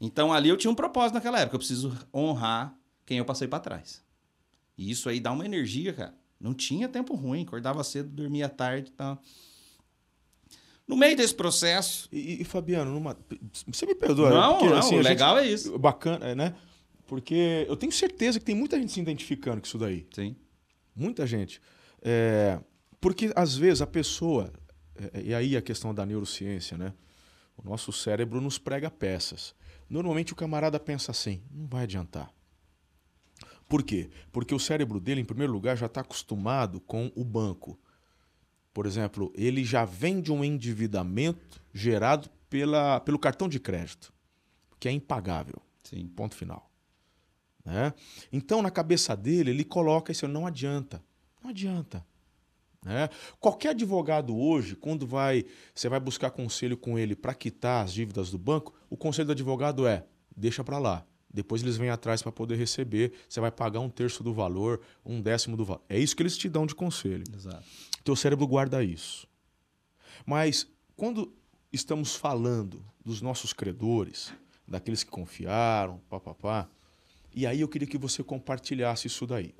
Então ali eu tinha um propósito naquela época. Eu preciso honrar quem eu passei para trás. E isso aí dá uma energia, cara. Não tinha tempo ruim, acordava cedo, dormia tarde, tá. No meio desse processo, E, e, Fabiano, numa- você me perdoa. não, porque, não, assim, o a gente- legal é isso. Bacana, é, né? Porque eu tenho certeza que tem muita gente se identificando com isso daí. Sim. Muita gente. É, porque às vezes a pessoa. é, e aí a questão da neurociência, né? O nosso cérebro nos prega peças. Normalmente o camarada pensa assim: não vai adiantar. Por quê? Porque o cérebro dele, em primeiro lugar, já está acostumado com o banco. Por exemplo, ele já vem de um endividamento gerado pela, pelo cartão de crédito, que é impagável. Sim. Ponto final. Né? Então, na cabeça dele, ele coloca isso, não adianta. Não adianta. Né? Qualquer advogado hoje, quando vai, você vai buscar conselho com ele para quitar as dívidas do banco, o conselho do advogado é: deixa para lá. Depois eles vêm atrás para poder receber. Você vai pagar um terço do valor, um décimo do valor. É isso que eles te dão de conselho. Exato. Teu cérebro guarda isso. Mas quando estamos falando dos nossos credores, daqueles que confiaram, papapá, e aí eu queria que você compartilhasse isso daí.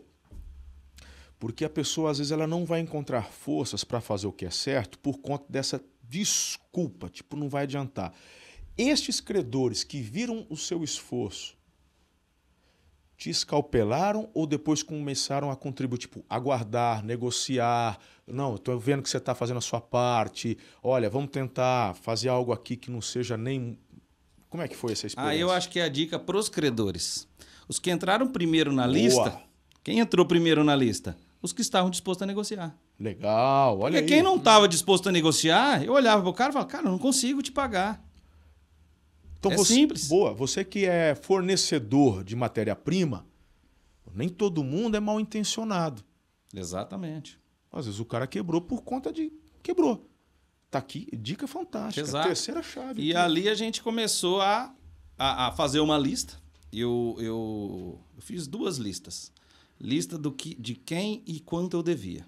Porque a pessoa, às vezes, ela não vai encontrar forças para fazer o que é certo por conta dessa desculpa, tipo, não vai adiantar. Estes credores que viram o seu esforço te escalpelaram ou depois começaram a contribuir, tipo, aguardar, negociar? Não, estou vendo que você está fazendo a sua parte. Olha, vamos tentar fazer algo aqui que não seja nem. Como é que foi essa experiência? Ah, eu acho que é a dica pros credores. Os que entraram primeiro na Boa. lista. Quem entrou primeiro na lista? Os que estavam dispostos a negociar. Legal, olha Porque aí. quem não estava disposto a negociar, eu olhava pro cara e falava, cara, eu não consigo te pagar. Então é você, simples. Boa, você que é fornecedor de matéria-prima, nem todo mundo é mal intencionado. Exatamente. Às vezes o cara quebrou por conta de. Quebrou. Tá aqui, dica fantástica. Exato. Terceira chave. E aqui. ali a gente começou a, a, a fazer uma lista. Eu, eu, eu fiz duas listas. Lista do que, de quem e quanto eu devia.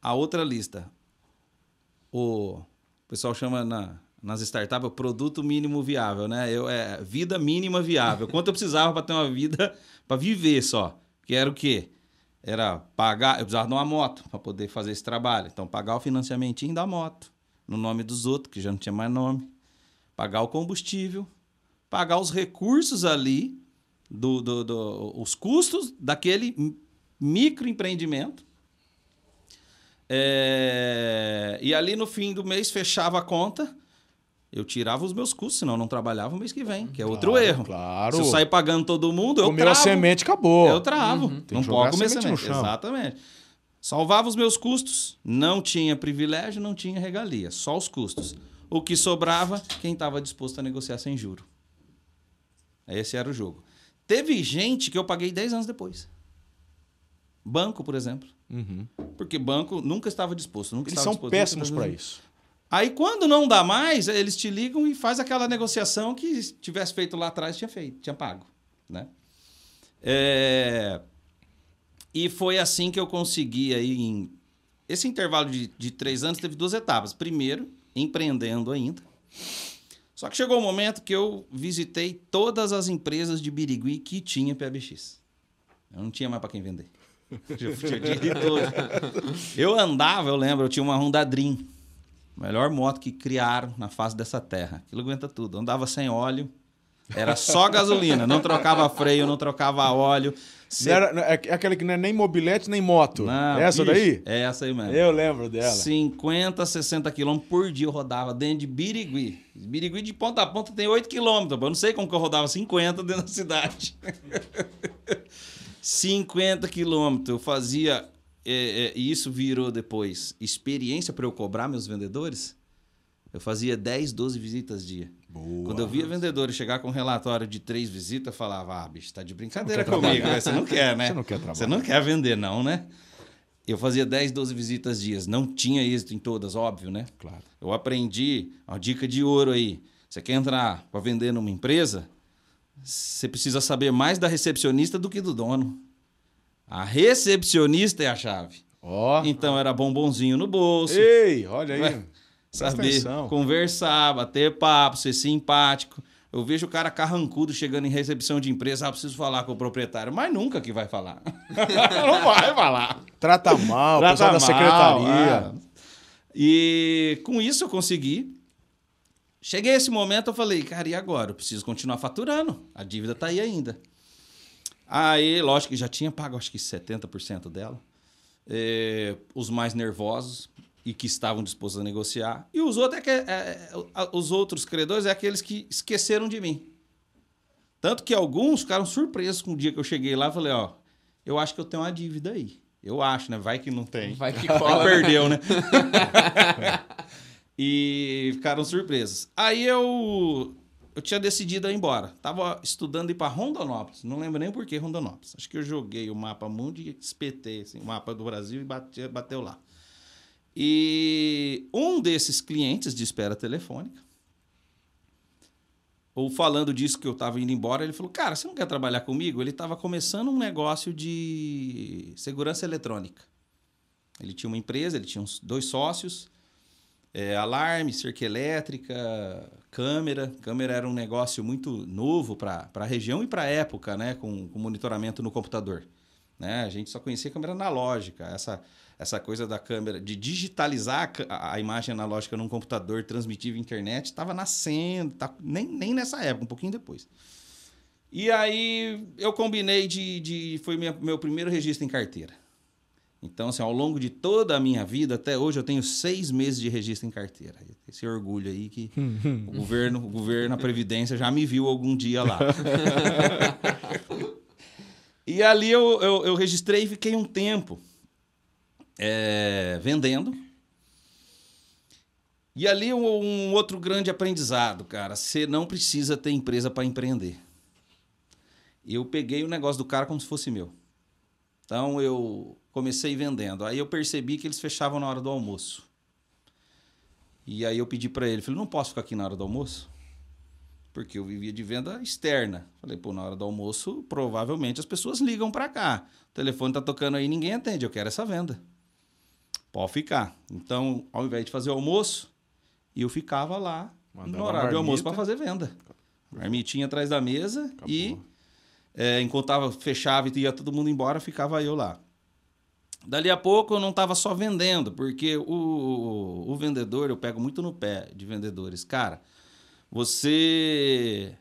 A outra lista, o pessoal chama na, nas startups o produto mínimo viável, né? Eu, é vida mínima viável. Quanto eu precisava para ter uma vida para viver só. Que era o quê? Era pagar, eu precisava de uma moto para poder fazer esse trabalho. Então, pagar o financiamentinho da moto, no nome dos outros, que já não tinha mais nome. Pagar o combustível, pagar os recursos ali, do, do, do- os custos daquele microempreendimento. É, e ali no fim do mês fechava a conta, eu tirava os meus custos, senão eu não trabalhava o mês que vem, que é outro Claro, erro. claro. Se eu sair pagando todo mundo, eu Comeu travo. a semente, acabou. Eu travo. Tem Não pode comer semente semente. Exatamente. Salvava os meus custos, não tinha privilégio, não tinha regalia, só os custos. O que sobrava, quem estava disposto a negociar sem juro. Esse era o jogo. Teve gente que eu paguei 10 anos depois. Banco, por exemplo. Uhum. Porque banco nunca estava disposto. Nunca Eles estava são disposto, péssimos para isso. Aí quando não dá mais, eles te ligam e faz aquela negociação que se tivesse feito lá atrás tinha feito, tinha pago, né? É, E foi assim que eu consegui aí em esse intervalo de, de três anos teve duas etapas. Primeiro, empreendendo ainda. Só que chegou o momento que eu visitei todas as empresas de Birigui que tinha PBX. Eu não tinha mais para quem vender. (laughs) Eu. Eu andava, eu lembro, eu tinha uma Honda Dream. Melhor moto que criaram na face dessa terra. Aquilo aguenta tudo. Andava sem óleo. Era só gasolina. Não trocava freio, não trocava óleo. Era- não, é aquela que não é nem mobilete nem moto. Não, É essa bicho, daí? É essa aí mesmo. Eu lembro dela. 50, 60 quilômetros por dia eu rodava dentro de Birigui. Birigui de ponta a ponta tem 8 quilômetros. Eu não sei como que eu rodava 50 dentro da cidade. (laughs) 50 quilômetros. Eu fazia. É, é, E isso virou depois experiência para eu cobrar meus vendedores. Eu fazia 10, 12 visitas dia. Boa. Quando eu via vendedores chegar com um relatório de três visitas, eu falava: Ah, bicho, tá de brincadeira comigo, né? Você não quer, né? Você não quer trabalhar. Você não quer vender, não, né? Eu fazia 10, 12 visitas dias. Não tinha êxito em todas, óbvio, né? Claro. Eu aprendi, uma dica de ouro aí. Você quer entrar para vender numa empresa? Você precisa saber mais da recepcionista do que do dono. A recepcionista é a chave. Ó. Então era bombonzinho no bolso. Ei, olha aí. Saber atenção. conversar, bater papo, ser simpático. Eu vejo o cara carrancudo chegando em recepção de empresa, ah, preciso falar com o proprietário, mas nunca que vai falar. (laughs) não vai falar. Trata mal, o Trata pessoal da mal, secretaria. é. E com isso eu consegui. Cheguei a esse momento, eu falei, cara, e agora? Eu preciso continuar faturando. A dívida tá aí ainda. Aí, lógico que já tinha pago, acho que 70% dela. É, os mais nervosos e que estavam dispostos a negociar. E os outros, é que, é, é, os outros credores é aqueles que esqueceram de mim. Tanto que alguns ficaram surpresos com o dia que eu cheguei lá. Falei, ó, eu acho que eu tenho uma dívida aí. Eu acho, né? Vai que não tem. Vai que (laughs) cola. que perdeu, né? (laughs) e ficaram surpresos. Aí eu eu tinha decidido ir embora. Tava estudando ir para Rondonópolis. Não lembro nem por que Rondonópolis. Acho que eu joguei o mapa mundo e espetei assim, o mapa do Brasil e bate- bateu lá. E um desses clientes de espera telefônica, ou falando disso que eu estava indo embora, ele falou: Cara, você não quer trabalhar comigo? Ele estava começando um negócio de segurança eletrônica. Ele tinha uma empresa, ele tinha uns dois sócios, é, alarme, cerca elétrica, câmera. Câmera era um negócio muito novo para a região e para a época, né? Com, com monitoramento no computador. Né? A gente só conhecia câmera analógica. Essa, essa coisa da câmera, de digitalizar a a imagem analógica num computador, transmitir via internet, estava nascendo, tá, nem, nem nessa época, um pouquinho depois. E aí eu combinei de. de foi minha, meu primeiro registro em carteira. Então, assim, ao longo de toda a minha vida, até hoje, eu tenho seis meses de registro em carteira. Esse orgulho aí que o governo, o governo, a Previdência já me viu algum dia lá. (laughs) e ali eu, eu, eu registrei e fiquei um tempo é, vendendo. E ali um, um outro grande aprendizado, cara. Você não precisa ter empresa para empreender. Eu peguei o negócio do cara como se fosse meu. Então eu comecei vendendo. Aí eu percebi que eles fechavam na hora do almoço. E aí eu pedi para ele, falei, não posso ficar aqui na hora do almoço? Porque eu vivia de venda externa. Falei, pô, na hora do almoço, provavelmente as pessoas ligam para cá. O telefone tá tocando aí, ninguém atende. Eu quero essa venda. Pode ficar. Então, ao invés de fazer o almoço, eu ficava lá Mandava no horário de almoço para fazer venda. Marmitinha atrás da mesa e é, enquanto tava, fechava e ia todo mundo embora, ficava eu lá. Dali a pouco eu não estava só vendendo, porque o, o, o vendedor, eu pego muito no pé de vendedores. Cara, você.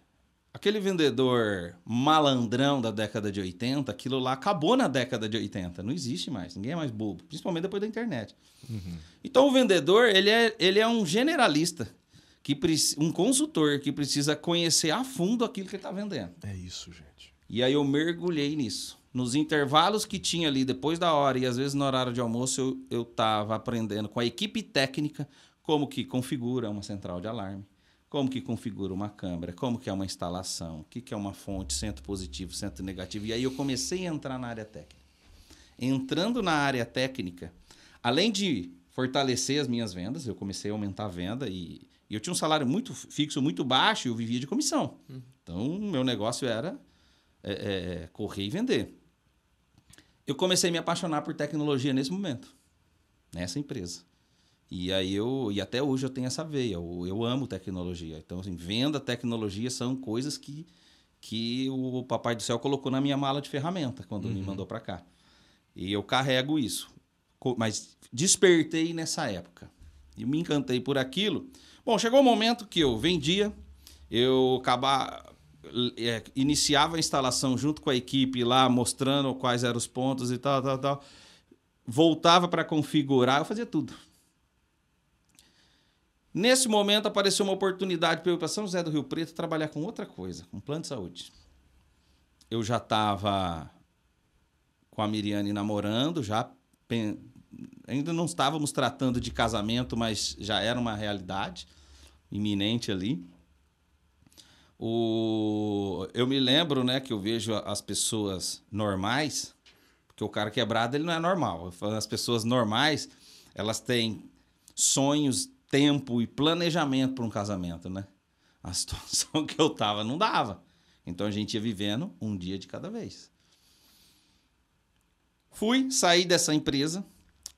Aquele vendedor malandrão da década de 80, aquilo lá acabou na década de 80. Não existe mais. Ninguém é mais bobo. Principalmente depois da internet. Então o vendedor, ele é, ele é um generalista. Que, um consultor que precisa conhecer a fundo aquilo que ele está vendendo. É isso, gente. E aí eu mergulhei nisso. Nos intervalos que tinha ali depois da hora e às vezes no horário de almoço, eu, eu tava aprendendo com a equipe técnica como que configura uma central de alarme, como que configura uma câmera, como que é uma instalação, o que, que é uma fonte, centro positivo, centro negativo. E aí eu comecei a entrar na área técnica. Entrando na área técnica, além de fortalecer as minhas vendas, eu comecei a aumentar a venda e, e eu tinha um salário muito fixo, muito baixo e eu vivia de comissão. Então, meu negócio era é, é, correr e vender. Eu comecei a me apaixonar por tecnologia nesse momento, nessa empresa. E aí eu e até hoje eu tenho essa veia. Eu, eu amo tecnologia. Então, assim, venda, tecnologia são coisas que que o papai do céu colocou na minha mala de ferramenta quando me mandou para cá. E eu carrego isso. Mas despertei nessa época. E me encantei por aquilo. Bom, chegou o momento que eu vendia, eu acabava, é, iniciava a instalação junto com a equipe lá, mostrando quais eram os pontos e tal, tal, tal. Voltava para configurar, eu fazia tudo. Nesse momento apareceu uma oportunidade para eu ir para São José do Rio Preto trabalhar com outra coisa, com plano de saúde. Eu já estava com a Miriane namorando, já ainda não estávamos tratando de casamento, mas já era uma realidade iminente ali. O... Eu me lembro, né, que eu vejo as pessoas normais, porque o cara quebrado ele não é normal. As pessoas normais, elas têm sonhos, tempo e planejamento para um casamento, né? A (laughs) situação que eu tava não dava. Então a gente ia vivendo um dia de cada vez. Fui, saí dessa empresa,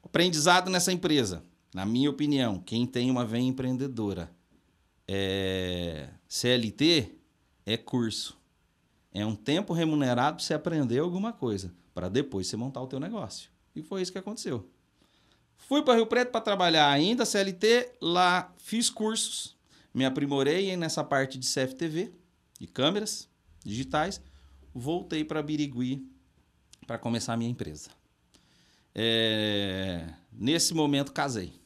Aprendizado nessa empresa. Na minha opinião, quem tem uma veia empreendedora é CLT é curso. É um tempo remunerado para você aprender alguma coisa, para depois você montar o teu negócio. E foi isso que aconteceu. Fui para Rio Preto para trabalhar ainda CLT, lá fiz cursos, me aprimorei nessa parte de CFTV, de câmeras digitais, voltei para Birigui para começar a minha empresa. É, nesse momento casei.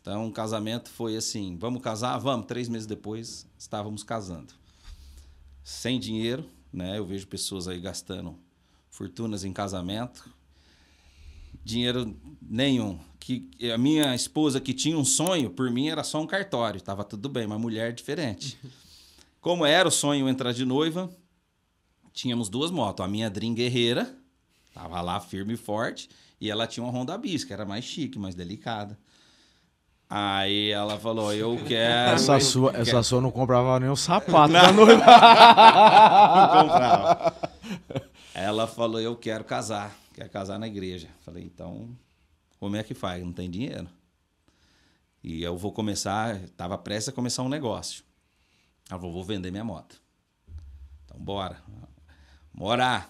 Então, o casamento foi assim: vamos casar? Vamos. Três meses depois, estávamos casando. Sem dinheiro, né? Eu vejo pessoas aí gastando fortunas em casamento. Dinheiro nenhum. Que a minha esposa que tinha um sonho, por mim era só um cartório, tava tudo bem, mas mulher diferente. (laughs) Como era o sonho entrar de noiva, tínhamos duas motos. A minha Dream Guerreira, tava lá firme e forte, e ela tinha uma Honda Bis, que era mais chique, mais delicada. Aí ela falou: Eu quero. Essa sua, quero. essa sua não comprava nem o sapato da noiva. (laughs) Não comprava. Ela falou: Eu quero casar, quero casar na igreja. Falei: Então, como é que faz? Não tem dinheiro. E eu vou começar, estava prestes a começar um negócio. Ela falou: Vou vender minha moto. Então, bora. Morar.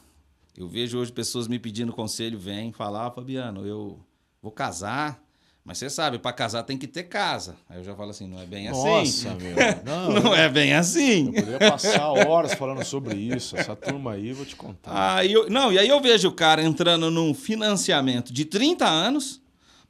Eu vejo hoje pessoas me pedindo conselho, vem falar: Fabiano, eu vou casar. Mas você sabe, para casar tem que ter casa. Aí eu já falo assim, não é bem assim. Nossa, meu. (laughs) Não, Não é bem assim. Eu poderia passar horas falando sobre isso. Essa turma aí, vou te contar. Aí eu, não, e aí eu vejo o cara entrando num financiamento de 30 anos,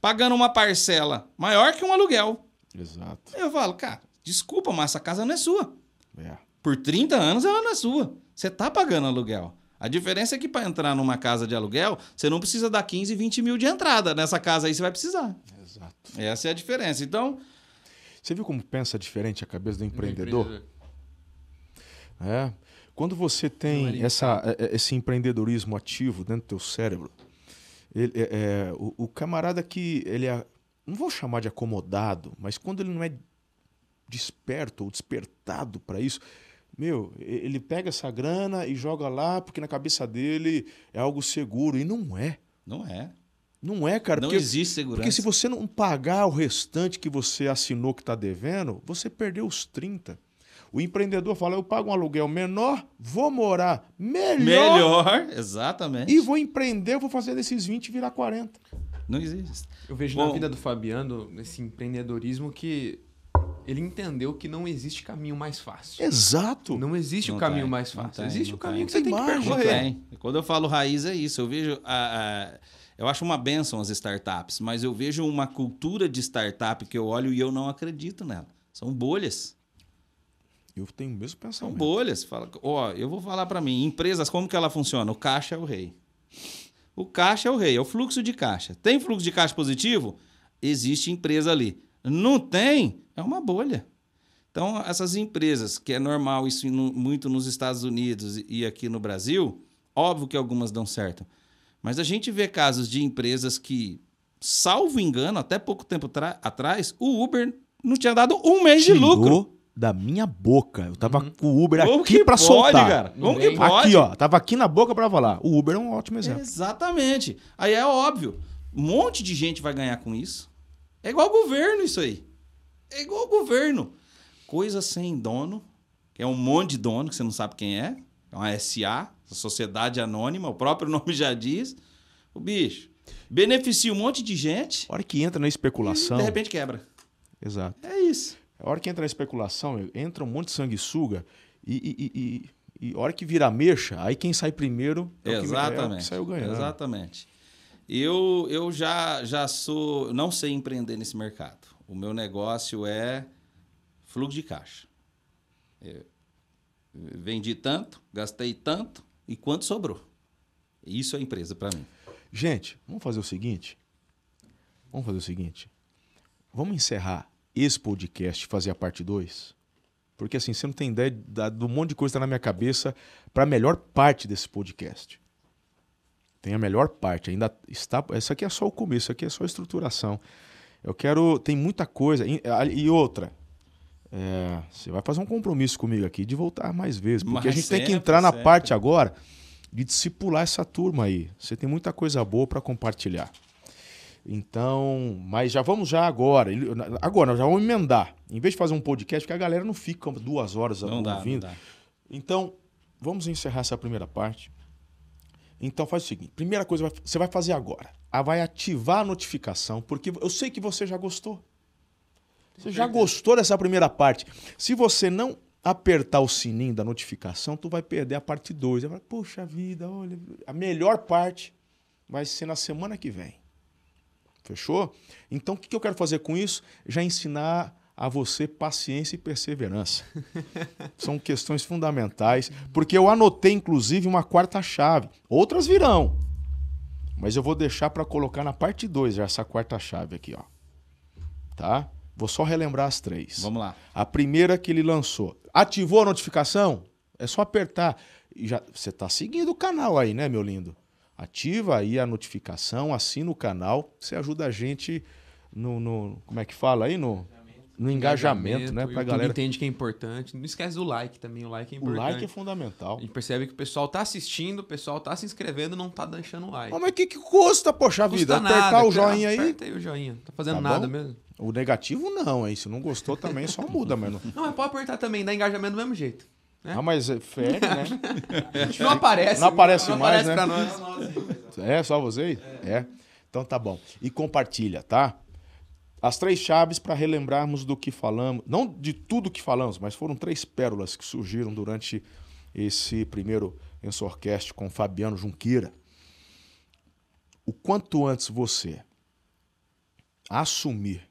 pagando uma parcela maior que um aluguel. Exato. Aí eu falo, cara, desculpa, mas essa casa não é sua. É. Por 30 anos ela não é sua. Você tá pagando aluguel. A diferença é que para entrar numa casa de aluguel, você não precisa dar 15, 20 mil de entrada. Nessa casa aí você vai precisar. Exato. Essa é a diferença. Então, Você viu como pensa diferente a cabeça do empreendedor? É. Quando você tem essa, é- é- esse empreendedorismo ativo dentro do teu cérebro, ele- é- é, o, o camarada que ele é, não vou chamar de acomodado, mas quando ele não é desperto ou despertado para isso, meu, ele pega essa grana e joga lá porque na cabeça dele é algo seguro e não é. não é. Não é, cara. não porque, existe segurança. porque se você não pagar o restante que você assinou que está devendo, você perdeu os 30. O empreendedor fala: eu pago um aluguel menor, vou morar melhor, Melhor, exatamente. e vou empreender, eu vou fazer desses 20 virar 40. Não existe. Eu vejo Bom. na vida do Fabiano, nesse empreendedorismo, que ele entendeu que não existe caminho mais fácil. Exato. Não existe Não o caminho tem, mais fácil. tem, existe o caminho tem. que você tem que percorrer. Quando eu falo raiz é isso. Eu vejo a, a- eu acho uma benção as startups, mas eu vejo uma cultura de startup que eu olho e eu não acredito nela. São bolhas. Eu tenho o mesmo São pensamento. bolhas. Fala, ó, eu vou falar para mim, empresas como que ela funciona? O caixa é o rei. O caixa é o rei, é o fluxo de caixa. Tem fluxo de caixa positivo? Existe empresa ali. Não tem? É uma bolha. Então, essas empresas, que é normal isso muito nos Estados Unidos e aqui no Brasil, óbvio que algumas dão certo. Mas a gente vê casos de empresas que, salvo engano, até pouco tempo atrás, o Uber não tinha dado um mês de lucro. Tirou da minha boca. Eu tava com o Uber Como aqui para soltar. cara? Como que pode? Aqui, ó, tava aqui na boca para falar. O Uber é um ótimo exemplo. Exatamente. Aí é óbvio. Um monte de gente vai ganhar com isso. É igual governo isso aí. É igual governo. Coisa sem dono, que é um monte de dono que você não sabe quem é. É uma SA, Sociedade Anônima, o próprio (laughs) nome já diz. O bicho beneficia um monte de gente A hora que entra na especulação. de repente quebra. Exato. É isso. A hora que entra na especulação, entra um monte de sanguessuga e, e, e, e, e a hora que vira mexa, aí quem sai primeiro é o que, é o Exatamente. que saiu ganhando. Exatamente. Eu, eu já, já sou. Não sei empreender nesse mercado. O meu negócio é fluxo de caixa. Eu vendi tanto, gastei tanto e quanto sobrou. Isso é empresa para mim. Gente, vamos fazer o seguinte. Vamos fazer o seguinte. Vamos encerrar esse podcast fazer a parte 2? Porque assim, você não tem ideia do monte de coisa que tá na minha cabeça para a melhor parte desse podcast. Tem a melhor parte, ainda está. Essa aqui é só o começo, isso aqui é só a estruturação. Eu quero. Tem muita coisa. E outra. É, você vai fazer um compromisso comigo aqui de voltar mais vezes. Porque a gente tem que sempre, entrar na sempre. parte agora de discipular essa turma aí. Você tem muita coisa boa para compartilhar. Então, mas já vamos já agora. Agora, já vamos emendar. Em vez de fazer um podcast, que a galera não fica duas horas Não dá, não dá. Então, vamos encerrar essa primeira parte. Então faz o seguinte, primeira coisa você vai fazer agora. Ah, vai ativar a notificação, porque eu sei que você já gostou. Você já gostou dessa primeira parte. Se você não apertar o sininho da notificação, tu vai perder a parte 2. Vai, Poxa vida, olha, a melhor parte vai ser na semana que vem. Fechou? Então, o que que eu quero fazer com isso? Já ensinar a você paciência e perseverança. (laughs) São questões fundamentais, porque eu anotei, inclusive, uma quarta chave. Outras virão, mas eu vou deixar para colocar na parte 2 essa quarta chave aqui, ó. Tá? Vou só relembrar as três. Vamos lá. A primeira que ele lançou. Ativou a notificação? É só apertar. E já, você está seguindo o canal aí, né, meu lindo? Ativa aí a notificação, assina o canal. Você ajuda a gente no. no- como é que fala aí? No, no engajamento, né? o Pra YouTube galera. entende que é importante. Não esquece do like também. O like é O importante. like é fundamental. A gente percebe que o pessoal tá assistindo, o pessoal tá se inscrevendo não tá deixando o like. Mas o que, que custa, poxa Custa vida? nada, Apertar o joinha aí. Aperta aí o joinha. Tá fazendo Tá nada mesmo. O negativo não, hein? Se não gostou também, só muda, mano. (laughs) Não, mas pode apertar também, dá engajamento do mesmo jeito. né? Ah, mas é fere, né? (laughs) Não aparece. Não aparece não mais, aparece né? pra nós. É, só vocês? É. Então tá bom. E compartilha, tá? As três chaves para relembrarmos do que falamos, não de tudo que falamos, mas foram três pérolas que surgiram durante esse primeiro Ensorcast com Fabiano Junqueira. O quanto antes você assumir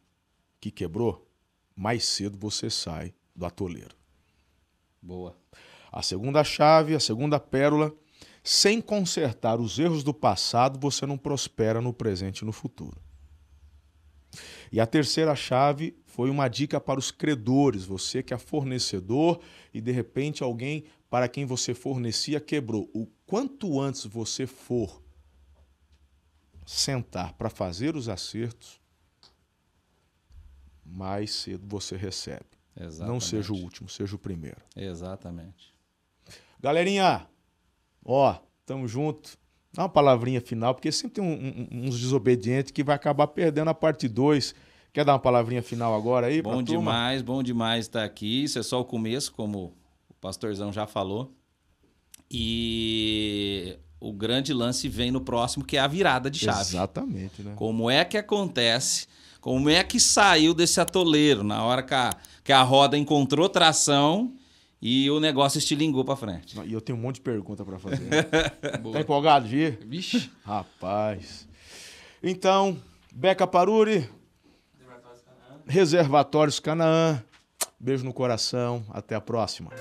que quebrou, mais cedo você sai do atoleiro. Boa. A segunda chave, a segunda pérola, sem consertar os erros do passado, você não prospera no presente e no futuro. E a terceira chave foi uma dica para os credores, você que é fornecedor e de repente alguém para quem você fornecia quebrou. O quanto antes você for sentar para fazer os acertos, mais cedo você recebe. Exatamente. Não seja o último, seja o primeiro. Exatamente. Galerinha, ó, tamo junto. Dá uma palavrinha final, porque sempre tem um- um- uns desobedientes que vai acabar perdendo a parte 2. Quer dar uma palavrinha final agora aí? Bom turma? demais, bom demais estar aqui. Isso é só o começo, como o pastorzão já falou. E o grande lance vem no próximo, que é a virada de chave. Exatamente, né? Como é que acontece? Como é que saiu desse atoleiro na hora que a, que a roda encontrou tração e o negócio estilingou pra frente? E eu tenho um monte de pergunta pra fazer. (laughs) tá empolgado de ir? Vixe. Rapaz. Então, Beca Paruri. Reservatórios Canaã. Beijo no coração. Até a próxima.